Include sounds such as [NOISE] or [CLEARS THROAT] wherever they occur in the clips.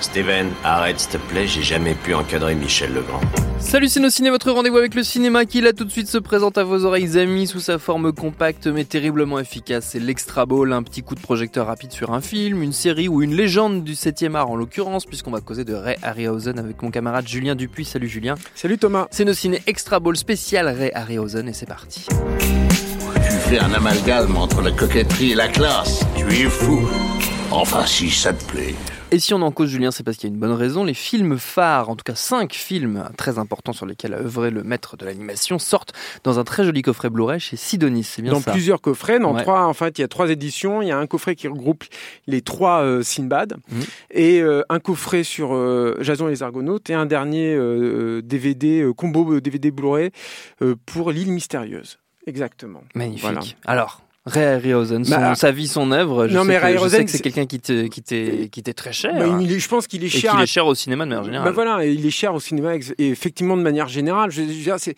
Steven, arrête s'il te plaît, j'ai jamais pu encadrer Michel Legrand. Salut c'est nos ciné, votre rendez-vous avec le cinéma qui là tout de suite se présente à vos oreilles amis sous sa forme compacte mais terriblement efficace. C'est l'Extra Ball, un petit coup de projecteur rapide sur un film, une série ou une légende du 7ème art en l'occurrence puisqu'on va causer de Ray Harryhausen avec mon camarade Julien Dupuis. Salut Julien. Salut Thomas. C'est nos ciné Extra Ball spécial Ray Harryhausen et c'est parti. Tu fais un amalgame entre la coquetterie et la classe. Tu es fou. Enfin, si ça te plaît. Et si on en cause Julien, c'est parce qu'il y a une bonne raison. Les films phares, en tout cas cinq films très importants sur lesquels a œuvré le maître de l'animation, sortent dans un très joli coffret Blu-ray chez Sidonis. C'est bien dans ça. plusieurs coffrets, dans Ouais. trois, en fait, il y a trois éditions. Il y a un coffret qui regroupe les trois euh, Sinbad Mhm. et euh, un coffret sur euh, Jason et les Argonautes et un dernier DVD euh, combo DVD Blu-ray euh, pour l'île mystérieuse. Exactement. Magnifique. Voilà. Alors, Ray Harryhausen, Bah, sa vie, son œuvre. Je non, sais mais que- Ray je sais que c'est quelqu'un qui te- qui t'est qui t'est très cher. Bah, il je pense qu'il est et cher. qu'il à- est cher au cinéma de manière générale. Bah voilà, et il est cher au cinéma, et effectivement de manière générale. Je, je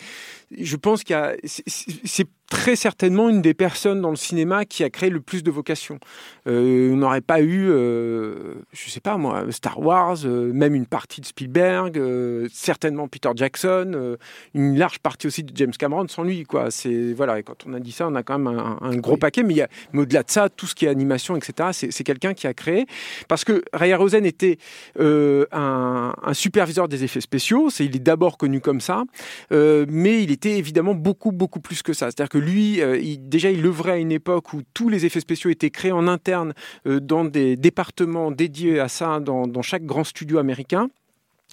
je pense qu'il c'est très certainement une des personnes dans le cinéma qui a créé le plus de vocations. Euh, on n'aurait pas eu, euh, je sais pas moi, Star Wars, euh, même une partie de Spielberg, euh, certainement Peter Jackson, une large partie aussi de James Cameron sans lui, quoi. C'est voilà, et quand on a dit ça, on a quand même un, un gros paquet. Mais, il y a- mais au-delà de ça, tout ce qui est animation, etc., c'est c'est quelqu'un qui a créé parce que Ray Harryhausen était un, un superviseur des effets spéciaux. C'est, il est d'abord connu comme ça, mais il était évidemment beaucoup, beaucoup plus que ça. C'est-à-dire que lui, euh, déjà, il œuvrait à une époque où tous les effets spéciaux étaient créés en interne euh, dans des départements dédiés à ça dans chaque grand studio américain.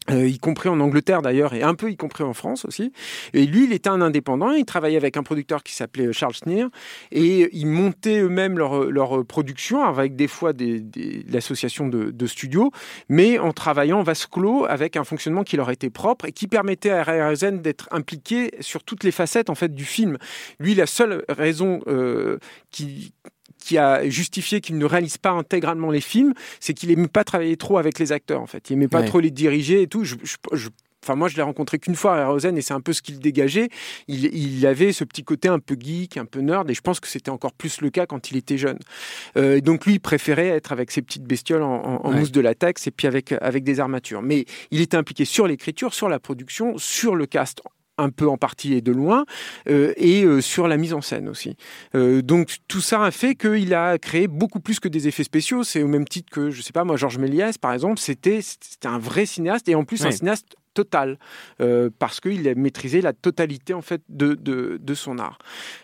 Euh, y compris en Angleterre d'ailleurs, et un peu y compris en France aussi. Et lui, il était un indépendant, il travaillait avec un producteur qui s'appelait Charles Sneer, et ils montaient eux-mêmes leur, leur production, avec des fois des, des- l'association de, de studios, mais en travaillant vase clos avec un fonctionnement qui leur était propre et qui permettait à Harryhausen d'être impliqué sur toutes les facettes en fait du film. Lui, la seule raison euh, qui qui a justifié qu'il ne réalise pas intégralement les films, c'est qu'il aimait pas travailler trop avec les acteurs en fait. Il aimait pas Ouais. trop les diriger et tout. Je, je- je- Enfin, moi, je l'ai rencontré qu'une fois, Rosen, et c'est un peu ce qu'il dégageait. Il, il avait ce petit côté un peu geek, un peu nerd, et je pense que c'était encore plus le cas quand il était jeune. Euh, donc, lui, il préférait être avec ses petites bestioles en, en- en Ouais. mousse de latex et puis avec, avec des armatures. Mais il était impliqué sur l'écriture, sur la production, sur le cast un peu en partie et de loin, euh, et euh, sur la mise en scène aussi. Euh, donc tout ça a fait qu'il a créé beaucoup plus que des effets spéciaux. C'est au même titre que, je sais pas, moi, Georges Méliès, par exemple, c'était un vrai cinéaste, et en plus un cinéaste total, euh, parce qu'il a maîtrisé la totalité en fait de, de, de son art.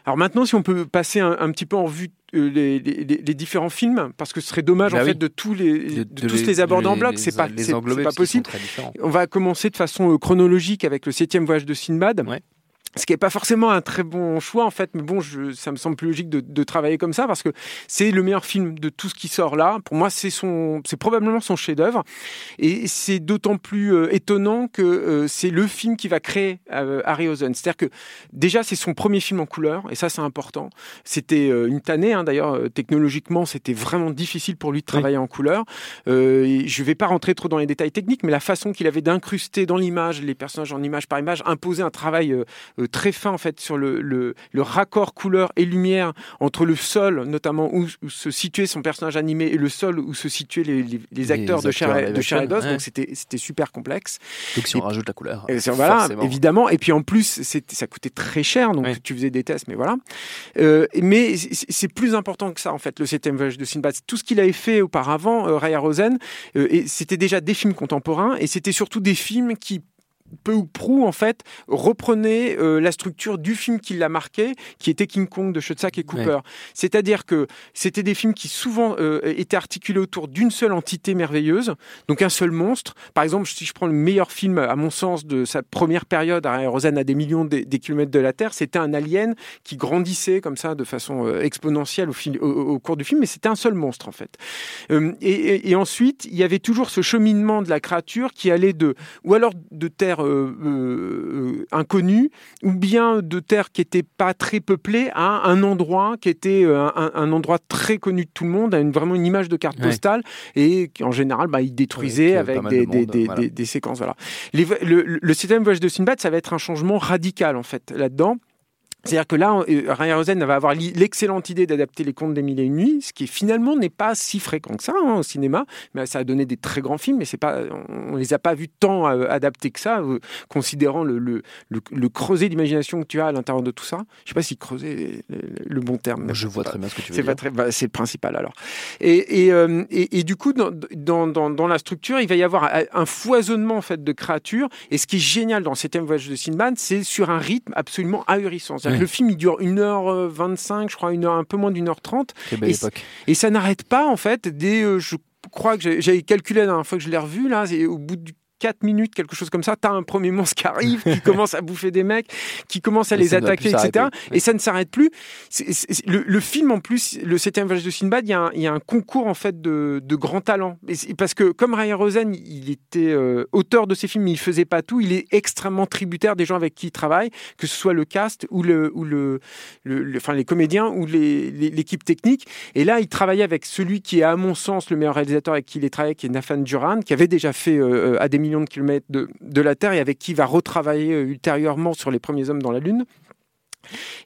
Alors maintenant, si on peut passer un, un petit peu en vue euh, les, les- les- les différents films, parce que ce serait dommage Bah en oui. fait de tous les, de, tous les aborder en bloc, c'est pas, c'est- pas possible. On va commencer de façon euh, chronologique avec le septième voyage de Sinbad. Ouais. Ce qui n'est pas forcément un très bon choix en fait, mais bon, je, ça me semble plus logique de, de travailler comme ça parce que c'est le meilleur film de tout ce qui sort là. Pour moi, c'est son, c'est probablement son chef-d'œuvre, et c'est d'autant plus euh, étonnant que euh, c'est le film qui va créer euh, Harryhausen. C'est-à-dire que déjà c'est son premier film en couleur, et ça c'est important. C'était une tannée hein, d'ailleurs technologiquement, c'était vraiment difficile pour lui de travailler en couleur. Et je ne vais pas rentrer trop dans les détails techniques, mais la façon qu'il avait d'incruster dans l'image les personnages en image par image imposait un travail très fin en fait sur le, le, le raccord couleur et lumière entre le sol, notamment où, où se situait son personnage animé, et le sol où se situaient les, les- les acteurs de chair, et- de chair et action, d'os. ouais. Donc c'était c'était super complexe. Donc si on rajoute la couleur, Et voilà, forcément. évidemment. Et puis en plus, ça coûtait très cher, donc tu faisais des tests, mais voilà. Euh, mais c'est plus important que ça, en fait, le septième voyage de Sinbad. Tout ce qu'il avait fait auparavant, euh, Ray Rosen, et c'était déjà des films contemporains, et c'était surtout des films qui peu ou prou en fait reprenait euh, la structure du film qui l'a marqué, qui était King Kong de Schoedsack et Cooper. C'est-à-dire que c'était des films qui souvent euh, étaient articulés autour d'une seule entité merveilleuse, donc un seul monstre. Par exemple, si je prends le meilleur film à mon sens de sa première période, Rosanne à des millions des, kilomètres de la Terre, c'était un alien qui grandissait comme ça de façon euh, exponentielle au, fil, au, cours du film, mais c'était un seul monstre en fait. Et, et, ensuite, il y avait toujours ce cheminement de la créature qui allait de, ou alors de terre euh, inconnu, ou bien de terres qui n'étaient pas très peuplées, à un endroit qui était euh, un, endroit très connu de tout le monde, à une, vraiment une image de carte postale, et qui en général, bah, il détruisait avec des, des, des, séquences. Voilà. le, le, septième voyage de Sinbad, ça va être un changement radical en fait là-dedans. C'est-à-dire que là, euh, Ryan Rosen va avoir l'excellente idée d'adapter les contes des mille et une nuits, ce qui finalement n'est pas si fréquent que ça hein, au cinéma. Mais ça a donné des très grands films, mais c'est pas, on les a pas vus tant euh, adaptés que ça, euh, considérant le, le, le, creuset d'imagination que tu as à l'intérieur de tout ça. Je sais pas si creuser le, bon terme. je vois très bien ce que tu veux dire. Pas bah, c'est le principal alors. Et, et, et, du coup, dans, dans, dans, la structure, il va y avoir un foisonnement en fait de créatures. Et ce qui est génial dans le septième voyage de Sinbad, c'est sur un rythme absolument ahurissant. Le film, il dure 1h25, je crois, une heure, un peu moins d'une heure trente. Et, et, ça n'arrête pas, en fait, dès, euh, je crois que j'avais calculé la dernière fois que je l'ai revu, là, au bout du 4 minutes, quelque chose comme ça, tu as un premier monstre qui arrive, qui [LAUGHS] commence à bouffer des mecs, qui commence à les attaquer, etc. Et ça ne s'arrête plus. le, film, en plus, le 7 voyage de Sinbad, il y, a un, concours en fait de, de grands talents. parce que comme Ryan Rosen, il était euh, auteur de ces films, mais il faisait pas tout. Il est extrêmement tributaire des gens avec qui il travaille, que ce soit le cast ou le, ou le, enfin les comédiens ou l'équipe technique. Et là, il travaillait avec celui qui est à mon sens le meilleur réalisateur avec qui il est travaillé, qui est Nathan Duran, qui avait déjà fait euh, à des millions de kilomètres de, de, la Terre et avec qui il va retravailler euh, ultérieurement sur les premiers hommes dans la Lune.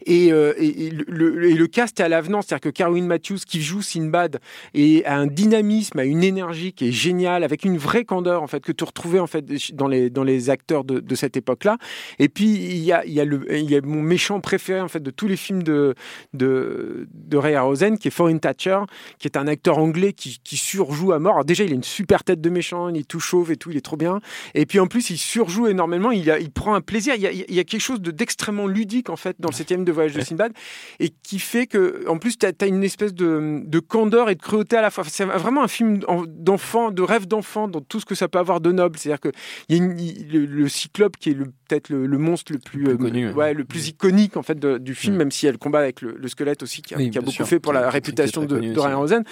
Et, euh, et, le, cast est à l'avenant, c'est-à-dire que Caroline Matthews qui joue Sinbad et a un dynamisme, a une énergie qui est géniale, avec une vraie candeur en fait que tu retrouvais en fait dans les dans les acteurs de, cette époque-là. Et puis il y a il y a le il y a mon méchant préféré en fait de tous les films de de, de Ray Harryhausen qui est Foreign Thatcher, qui est un acteur anglais qui, surjoue à mort. Déjà il a une super tête de méchant, il est tout chauve et tout, il est trop bien. Et puis en plus il surjoue énormément, il il prend un plaisir. Il y a, il y a quelque chose de d'extrêmement ludique en fait dans le septième de Voyage de Sinbad, et qui fait que, en plus, tu as, une espèce de, de, candeur et de cruauté à la fois. C'est vraiment un film d'enfant, de rêve d'enfant, dans tout ce que ça peut avoir de noble. C'est-à-dire que y a le, cyclope qui est peut-être le, monstre le plus, le plus, euh, ouais, le plus iconique en fait du film, même si elle le combat avec le, squelette aussi, qui a, beaucoup fait pour la réputation de, de Ryan Rosen.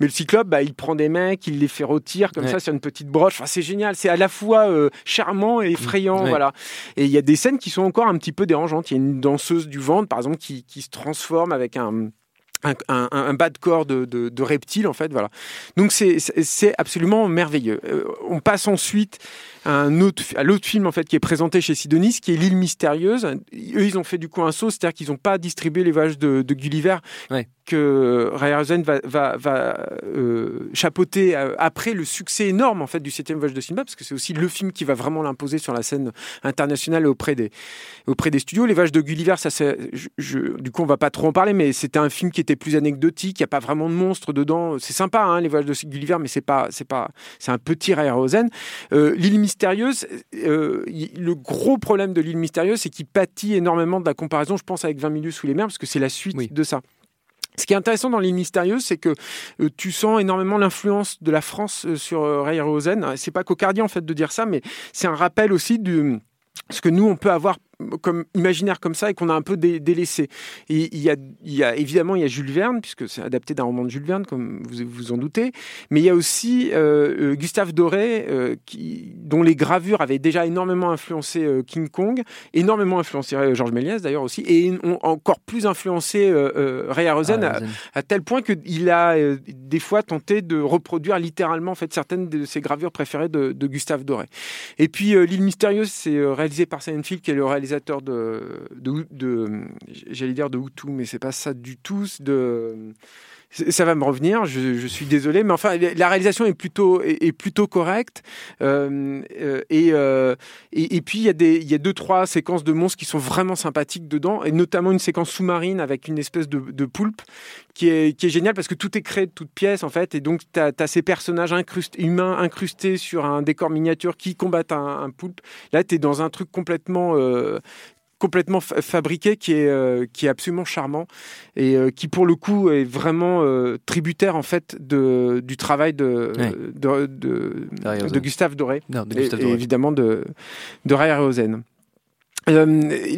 Mais le cyclope, bah, il prend des mecs, il les fait rôtir comme ça sur une petite broche. Enfin, c'est génial. C'est à la fois euh, charmant et effrayant, voilà. Et il y a des scènes qui sont encore un petit peu dérangeantes. Il y a une danseuse du ventre par exemple, qui, qui se transforme avec un, un, bas de corps de, de, reptile, en fait. Voilà. Donc, c'est absolument merveilleux. Euh, on passe ensuite un autre, à l'autre film, en fait, qui est présenté chez Sidonis, qui est L'île mystérieuse. Eux, ils ont fait du coup un saut, c'est-à-dire qu'ils n'ont pas distribué les voyages de, de Gulliver, ouais que Ryerson va, va, va euh, chapeauter euh, après le succès énorme en fait du septième voyage de Sinbad, parce que c'est aussi le film qui va vraiment l'imposer sur la scène internationale auprès des, auprès des studios. Les voyages de Gulliver, ça c'est, du coup on va pas trop en parler, mais c'était un film qui était plus anecdotique, il n'y a pas vraiment de monstres dedans. C'est sympa hein, les voyages de Gulliver, mais c'est pas, c'est pas, c'est un petit Ryerson. Euh, l'île mystérieuse, euh, le gros problème de l'île mystérieuse, c'est qu'il pâtit énormément de la comparaison, je pense, avec 20 minutes sous les mers, parce que c'est la suite de ça. Ce qui est intéressant dans l'île mystérieuse, c'est que euh, tu sens énormément l'influence de la France euh, sur euh, Ray Rosen. C'est pas cocardien en fait de dire ça, mais c'est un rappel aussi de ce que nous on peut avoir comme imaginaire comme ça et qu'on a un peu délaissé. Et il y, a, il y a évidemment il y a Jules Verne puisque c'est adapté d'un roman de Jules Verne comme vous vous en doutez, mais il y a aussi euh, euh, Gustave Doré euh, qui, dont les gravures avaient déjà énormément influencé King Kong, énormément influencé Georges Méliès d'ailleurs aussi, et ont encore plus influencé Ray Harryhausen à, à, tel point qu'il a des fois tenté de reproduire littéralement en fait certaines de ses gravures préférées de, de Gustave Doré. Et puis l'île mystérieuse c'est réalisé par Seinfeld qui est le réalisateur de, j'allais dire de Hutu, mais c'est pas ça du tout. De ça va me revenir, je, suis désolé, mais enfin, la réalisation est plutôt, est, plutôt correcte. Euh, euh, euh, et, et, puis, il y, a y a deux, trois séquences de monstres qui sont vraiment sympathiques dedans, et notamment une séquence sous-marine avec une espèce de, de poulpe qui est, qui est géniale parce que tout est créé de toutes pièces, en fait, et donc tu as, ces personnages humains incrustés sur un décor miniature qui combattent un, poulpe. Là, tu es dans un truc complètement complètement fabriqué qui est, euh, qui est absolument charmant et euh, qui pour le coup est vraiment euh, tributaire en fait de, du travail de, de, de, Gustave Doré, et, évidemment de, de Ray euh,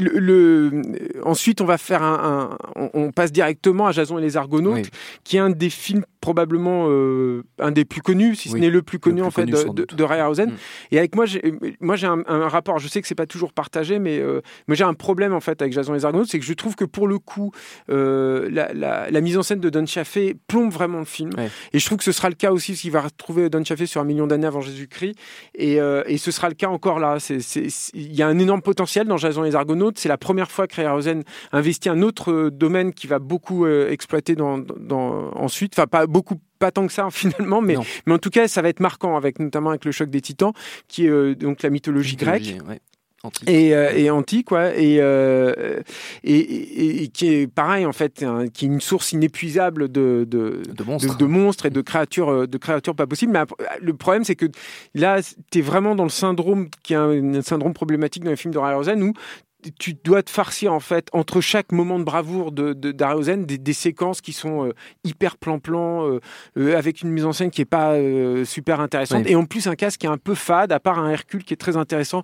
le, ensuite, on va faire un, on, passe directement à Jason et les Argonautes, qui est un des films probablement euh, un des plus connus, si ce n'est le plus connu en fait de, de, de, Ray mm. Et avec moi, j'ai, moi j'ai un, rapport. Je sais que c'est pas toujours partagé, mais euh, moi j'ai un problème en fait avec Jason et les Argonautes, c'est que je trouve que pour le coup, euh, la, la, la, mise en scène de Don Chaffee plombe vraiment le film. Et je trouve que ce sera le cas aussi, parce qu'il va retrouver Don Chaffee sur un million d'années avant Jésus-Christ, et, et ce sera le cas encore là. Il y a un énorme potentiel dans Jason et les Argonautes. C'est la première fois que Rosen investit un autre domaine qui va beaucoup exploiter dans, ensuite. Enfin, pas beaucoup pas tant que ça [LAUGHS] finalement, mais, mais en tout cas, ça va être marquant, avec notamment avec le choc des titans, qui est euh, donc la mythologie, grecque. Et, et, antique, et, et, qui est pareil en fait, qui est une source inépuisable de, de, de, monstres. de, monstres. et de créatures, de créatures pas possibles. Mais le problème, c'est que là, tu es vraiment dans le syndrome qui est un, syndrome problématique dans les films de Ray où tu dois te farcir en fait entre chaque moment de bravoure de, de des, des, séquences qui sont euh, hyper plan-plan euh, euh, avec une mise en scène qui est pas super intéressante et en plus un casque qui est un peu fade à part un Hercule qui est très intéressant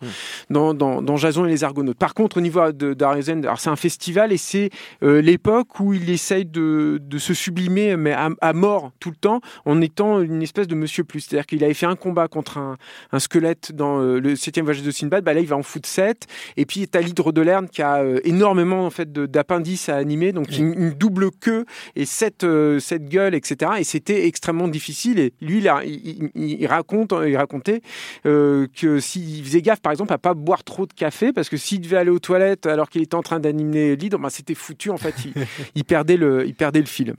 dans, dans, dans, Jason et les Argonautes. Par contre au niveau de d'Ariosen, alors c'est un festival et c'est l'époque où il essaye de, de se sublimer mais à, mort tout le temps en étant une espèce de Monsieur Plus. C'est-à-dire qu'il avait fait un combat contre un, un squelette dans le septième voyage de Sinbad, bah là il va en foutre 7 et puis t'as de Lerne qui a euh, énormément en fait d'appendices à animer, donc une, double queue et cette euh, cette gueule, etc. Et c'était extrêmement difficile. Et lui, il, il, raconte, il racontait euh, que s'il faisait gaffe, par exemple, à pas boire trop de café, parce que s'il devait aller aux toilettes alors qu'il était en train d'animer l'hydre, ben, c'était foutu. En fait, [LAUGHS] il, perdait le, il perdait le fil.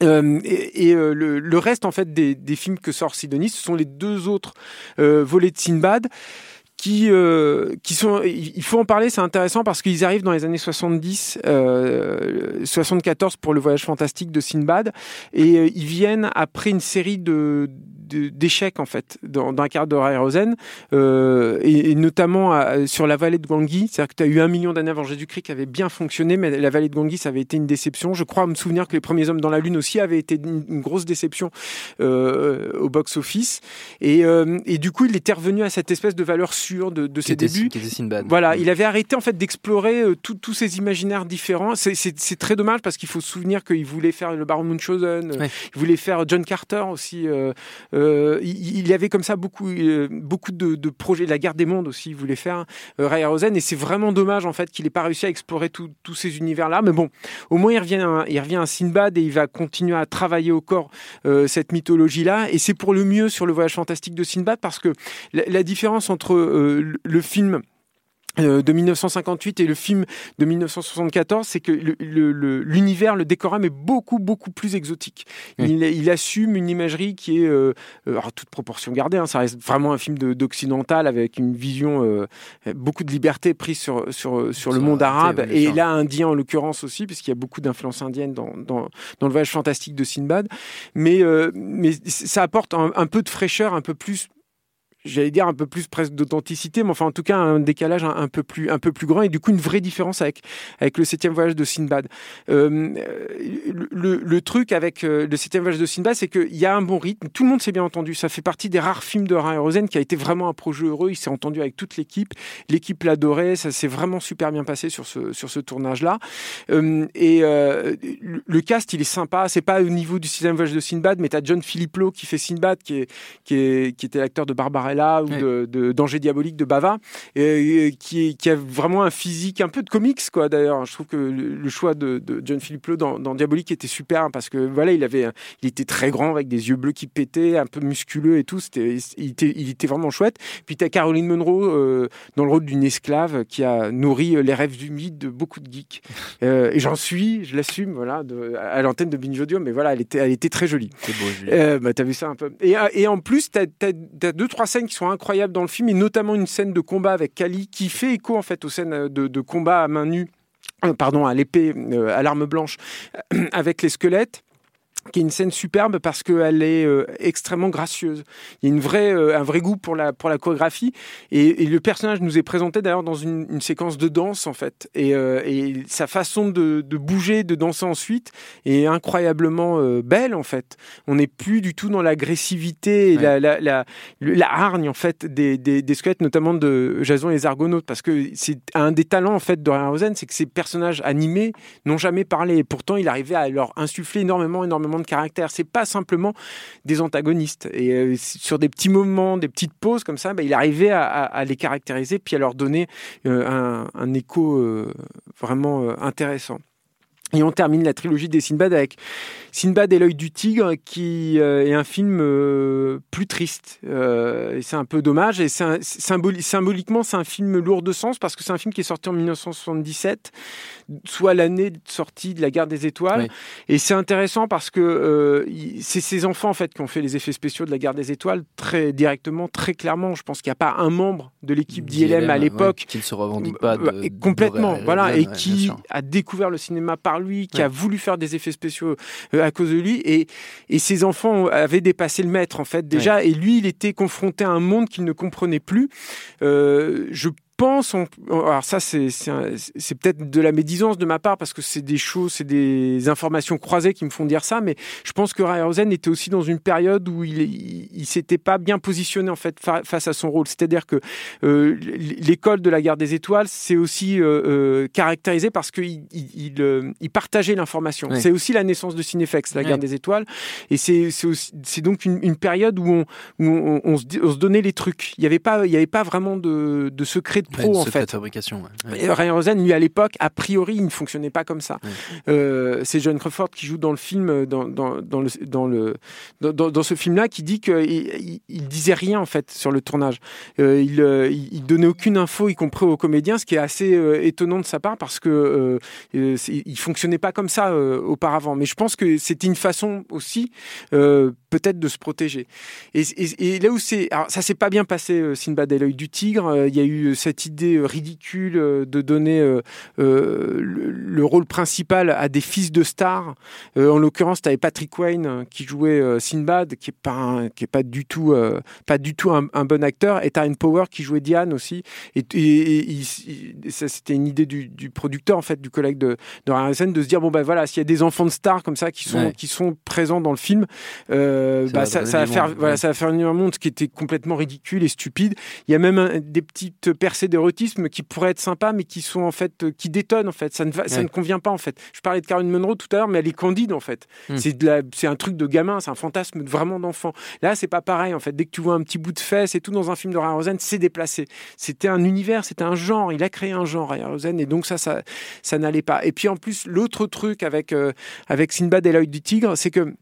et, le, reste en fait des, des, films que sort Sidonie, ce sont les deux autres volets de Sinbad qui euh, qui sont il faut en parler c'est intéressant parce qu'ils arrivent dans les années 70 euh, 74 pour le voyage fantastique de Sinbad et euh, ils viennent après une série de d'échecs en fait dans, dans un quart d'heure Rosen euh, et, notamment sur la vallée de Gangui c'est-à-dire que tu as eu un million d'années avant Jésus-Christ qui avait bien fonctionné mais la vallée de Gangui ça avait été une déception. Je crois me souvenir que les premiers hommes dans la lune aussi avaient été une, grosse déception euh, au box-office. Et, euh, et, du coup il était revenu à cette espèce de valeur sûre de, de ses débuts. voilà il avait arrêté en fait d'explorer tous ces imaginaires différents. C'est très dommage parce qu'il faut se souvenir qu'il voulait faire le Baron Munchausen il voulait faire John Carter aussi euh, euh, il, y avait comme ça beaucoup, euh, beaucoup de, projets. La guerre des mondes aussi, il voulait faire euh, Ray Rosen. Et c'est vraiment dommage en fait qu'il n'ait pas réussi à explorer tous ces univers-là. Mais bon, au moins il revient, à, il revient à Sinbad et il va continuer à travailler au corps cette mythologie-là. Et c'est pour le mieux sur le voyage fantastique de Sinbad parce que la différence entre le film euh, de 1958 et le film de 1974, c'est que l'univers, le, le, décorum est beaucoup beaucoup plus exotique. Il, il, assume une imagerie qui est, euh, euh alors toute proportion gardée, hein, ça reste vraiment un film d'occidental avec une vision euh, beaucoup de liberté prise sur sur sur le monde arabe et là indien en l'occurrence aussi, puisqu'il y a beaucoup d'influence indienne dans, dans, dans le voyage fantastique de Sinbad. Mais mais ça apporte un, un peu de fraîcheur, un peu plus j'allais dire un peu plus presque d'authenticité, mais enfin en tout cas un décalage un, peu plus un peu plus grand et du coup une vraie différence avec avec le septième voyage de Sinbad. Euh, le, le, truc avec euh, le septième voyage de Sinbad, c'est qu'il y a un bon rythme, tout le monde s'est bien entendu. Ça fait partie des rares films de Ryan Rosen qui a été vraiment un projet heureux. Il s'est entendu avec toute l'équipe, l'équipe l'adorait, ça s'est vraiment super bien passé sur ce sur ce tournage là. Euh, et le cast il est sympa, c'est pas au niveau du septième voyage de Sinbad, mais t'as John Philipplo qui fait Sinbad, qui est qui est qui était l'acteur de Barbara Umbrella ou de, de Danger diabolique de Bava, qui, a vraiment un physique un peu de comics quoi. D'ailleurs, je trouve que le, choix de, John Philippe Lowe dans, Diabolique était super parce que voilà, il avait, il était très grand avec des yeux bleus qui pétaient, un peu musculeux et tout. C'était, il était, il était vraiment chouette. Puis tu as Caroline Munro dans le rôle d'une esclave qui a nourri les rêves humides de beaucoup de geeks. Et j'en suis, je l'assume, voilà, à l'antenne de Binge Audio, mais voilà, elle était, elle était très jolie. C'est beau, euh, bah, vu ça un peu. Et, en plus, t'as as, deux, trois scènes qui sont incroyables dans le film, et notamment une scène de combat avec Kali qui fait écho en fait aux scènes de, de combat à main nue pardon, à l'épée, à l'arme blanche, [CLEARS THROAT] avec les squelettes qui est une scène superbe parce qu'elle est euh, extrêmement gracieuse. Il y a une vraie, euh, un vrai goût pour la, pour la chorégraphie. Et, et le personnage nous est présenté d'ailleurs dans une, une, séquence de danse, en fait. Et, euh, et sa façon de, de, bouger, de danser ensuite est incroyablement belle, en fait. On n'est plus du tout dans l'agressivité et la, la, la, la, hargne, en fait, des, des, des, squelettes, notamment de Jason et les Argonautes. Parce que c'est un des talents, en fait, de Rosen, c'est que ces personnages animés n'ont jamais parlé. Et pourtant, il arrivait à leur insuffler énormément, énormément de caractère. C'est pas simplement des antagonistes. Et euh, sur des petits moments, des petites pauses comme ça, bah, il arrivait à, les caractériser puis à leur donner euh, un, écho euh, vraiment intéressant. Et on termine la trilogie des Sinbad avec Sinbad et l'œil du tigre, qui est un film plus triste. et c'est un peu dommage. Et symboliquement, c'est un film lourd de sens parce que c'est un film qui est sorti en 1977 soit l'année de sortie de la Guerre des Étoiles. Et c'est intéressant parce que euh, c'est ces enfants en fait qui ont fait les effets spéciaux de la Guerre des Étoiles très directement, très clairement. Je pense qu'il n'y a pas un membre de l'équipe d'ILM à l'époque qui ne se revendique pas de, complètement, voilà, et qui a découvert le cinéma par lui, qui a voulu faire des effets spéciaux euh, à cause de lui. Et, et ces enfants avaient dépassé le maître en fait déjà, et lui, il était confronté à un monde qu'il ne comprenait plus. Euh, je pense, alors ça c'est peut-être de la médisance de ma part parce que c'est des choses, c'est des informations croisées qui me font dire ça, mais je pense que Rosen était aussi dans une période où il il, s'était pas bien positionné en fait face à son rôle. C'est-à-dire que euh, l'école de la guerre des étoiles, c'est aussi euh, euh, caractérisé parce qu'il il, il, partageait l'information. C'est aussi la naissance de Cinefex, la guerre des étoiles, et c'est donc une, une, période où on où on, se, on, se, donnait les trucs. Il n'y avait pas il y avait pas vraiment de, de secret de pro en fait. fabrication. Ryan Rosen, lui à l'époque, a priori, il ne fonctionnait pas comme ça. Euh, c'est John Crawford qui joue dans le film, dans, dans, dans le, dans, le, dans, dans ce film-là, qui dit qu'il il, disait rien en fait sur le tournage. Euh, il, euh, il, donnait aucune info, y compris aux comédiens, ce qui est assez euh, étonnant de sa part parce que euh, euh il fonctionnait pas comme ça auparavant. Mais je pense que c'était une façon aussi peut-être de se protéger. Et, et, et là où c'est, alors ça s'est pas bien passé, Sinbad et l'œil du tigre. Il y a eu cette idée euh, ridicule euh, de donner euh, le, rôle principal à des fils de stars. en l'occurrence, tu avais Patrick Wayne qui jouait Sinbad, qui est pas qui est pas du tout pas du tout un, bon acteur, et Taryn Power qui jouait Diane aussi. Et, et, ça c'était une idée du, producteur en fait, du collègue de, de Harrison, de se dire bon ben voilà, s'il y a des enfants de stars comme ça qui sont qui sont présents dans le film, bah, ça, va faire voilà, ça va faire un monde qui était complètement ridicule et stupide. Il y a même des petites percées de qui pourraient être sympas, mais qui sont en fait, euh, qui détonnent en fait. Ça ne, ça ne convient pas en fait. Je parlais de Caroline Munro tout à l'heure, mais elle est candide en fait. Hmm. C'est de c'est un truc de gamin, c'est un fantasme vraiment d'enfant. Là, c'est pas pareil en fait. Dès que tu vois un petit bout de fesse et tout dans un film de Ryan Rosen, c'est déplacé. C'était un univers, c'était un genre. Il a créé un genre Ryan Rosen et donc ça, ça, ça n'allait pas. Et puis en plus, l'autre truc avec euh, avec Sinbad et l'œil du tigre, c'est que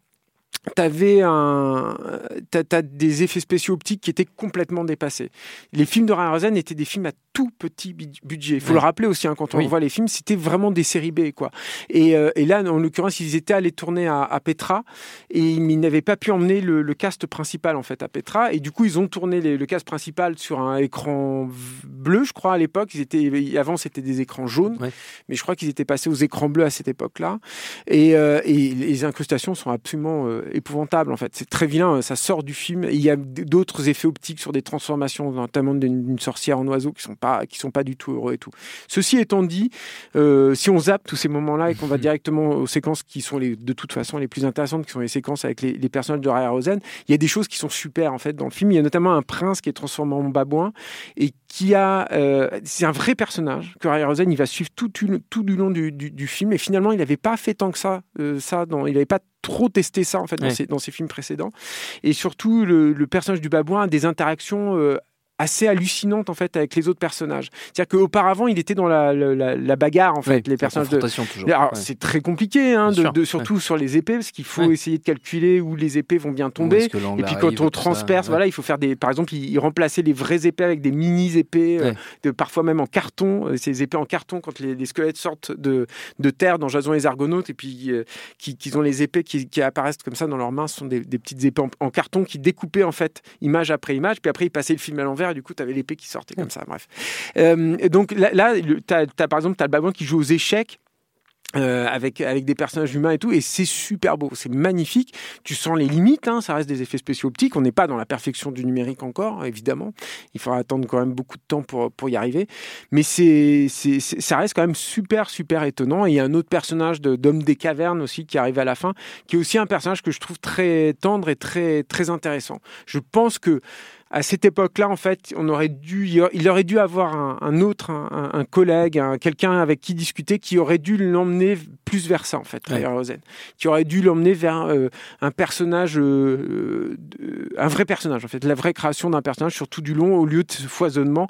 t'avais un, t'as, des effets spéciaux optiques qui étaient complètement dépassés. Les films de Ryan Rosen étaient des films à tout petit budget. Il faut le rappeler aussi hein, quand on voit les films, c'était vraiment des séries B quoi. Et, euh, et là, en l'occurrence, ils étaient allés tourner à, à Petra et ils n'avaient pas pu emmener le, le, cast principal en fait à Petra. Et du coup, ils ont tourné le cast principal sur un écran bleu, je crois à l'époque. Ils étaient avant c'était des écrans jaunes, mais je crois qu'ils étaient passés aux écrans bleus à cette époque-là. Et, euh, et les incrustations sont absolument euh, épouvantable en fait. C'est très vilain, ça sort du film. il y a d'autres effets optiques sur des transformations, notamment d'une sorcière en oiseau, qui sont pas qui sont pas du tout heureux et tout. Ceci étant dit, euh, si on zappe tous ces moments-là et qu'on va [LAUGHS] directement aux séquences qui sont les, de toute façon les plus intéressantes, qui sont les séquences avec les, personnages de Raya Rosen, il y a des choses qui sont super en fait dans le film. Il y a notamment un prince qui est transformé en babouin et qui a, euh, c'est un vrai personnage que Raya Rosen il va suivre tout, tout du long du, du, film et finalement il n'avait pas fait tant que ça, euh, ça dans, il n'avait pas trop testé ça en fait dans, Ouais. ses, dans ses films précédents. Et surtout, le, le personnage du babouin a des interactions euh, assez hallucinantes en fait avec les autres personnages. C'est-à-dire qu'auparavant, il était dans la, la- bagarre en fait. Les personnages de, alors, Ouais. c'est très compliqué, hein, de, de- surtout sur les épées, parce qu'il faut Ouais. essayer de calculer où les épées vont bien tomber. Et puis quand on ça, transperce, voilà, il faut faire des. Par exemple, il, il remplaçait les vraies épées avec des mini épées, euh, de, parfois même en carton. euh, Ces épées en carton, quand les, les squelettes sortent de, de terre dans Jason et les Argonautes, et puis euh, qui, qui ont les épées qui, qui apparaissent comme ça dans leurs mains, ce sont des, des petites épées en, en carton qui découpaient en fait image après image. Puis après, ils passaient le film à l'envers, du coup, tu avais l'épée qui sortait comme ça. Bref. Euh, donc là, là par exemple, tu as le babouin qui joue aux échecs. euh, avec, avec des personnages humains et tout, et c'est super beau, c'est magnifique. Tu sens les limites, hein, ça reste des effets spéciaux optiques. On n'est pas dans la perfection du numérique encore, évidemment. Il faudra attendre quand même beaucoup de temps pour, pour y arriver. Mais c'est, ça reste quand même super, super étonnant. Et il y a un autre personnage d'homme des cavernes aussi qui arrive à la fin, qui est aussi un personnage que je trouve très tendre et très, très intéressant. Je pense que à cette époque-là, en fait, on aurait dû, il aurait dû avoir un, un autre, un, un collègue, un- quelqu'un avec qui discuter, qui aurait dû l'emmener plus vers ça, en fait, Ouais. Rosen, qui aurait dû l'emmener vers euh, un personnage, euh, un vrai personnage, en fait, la vraie création d'un personnage, surtout du long, au lieu de ce foisonnement,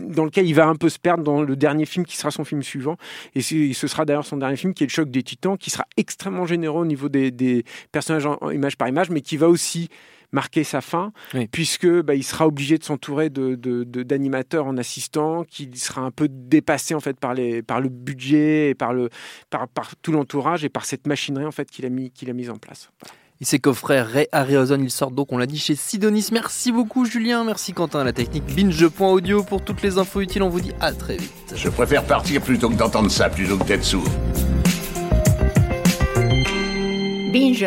dans lequel il va un peu se perdre dans le dernier film qui sera son film suivant, et ce sera d'ailleurs son dernier film, qui est le choc des Titans, qui sera extrêmement généreux au niveau des, des personnages en- en image par image, mais qui va aussi marquer sa fin, Oui. puisque bah, il sera obligé de s'entourer de, de- de- d'animateurs en assistant, qu'il sera un peu dépassé en fait par, les, par le budget et par, le, par, par tout l'entourage et par cette machinerie en fait qu'il a mis qu'il a mise en place. Et ces coffrets Ray Harryhausen, ils sortent donc, on l'a dit, chez Sidonis. Merci beaucoup Julien, merci Quentin à la technique binge.audio pour toutes les infos utiles. On vous dit à très vite. Je préfère partir plutôt que d'entendre ça, plutôt que d'être sourd. Binge.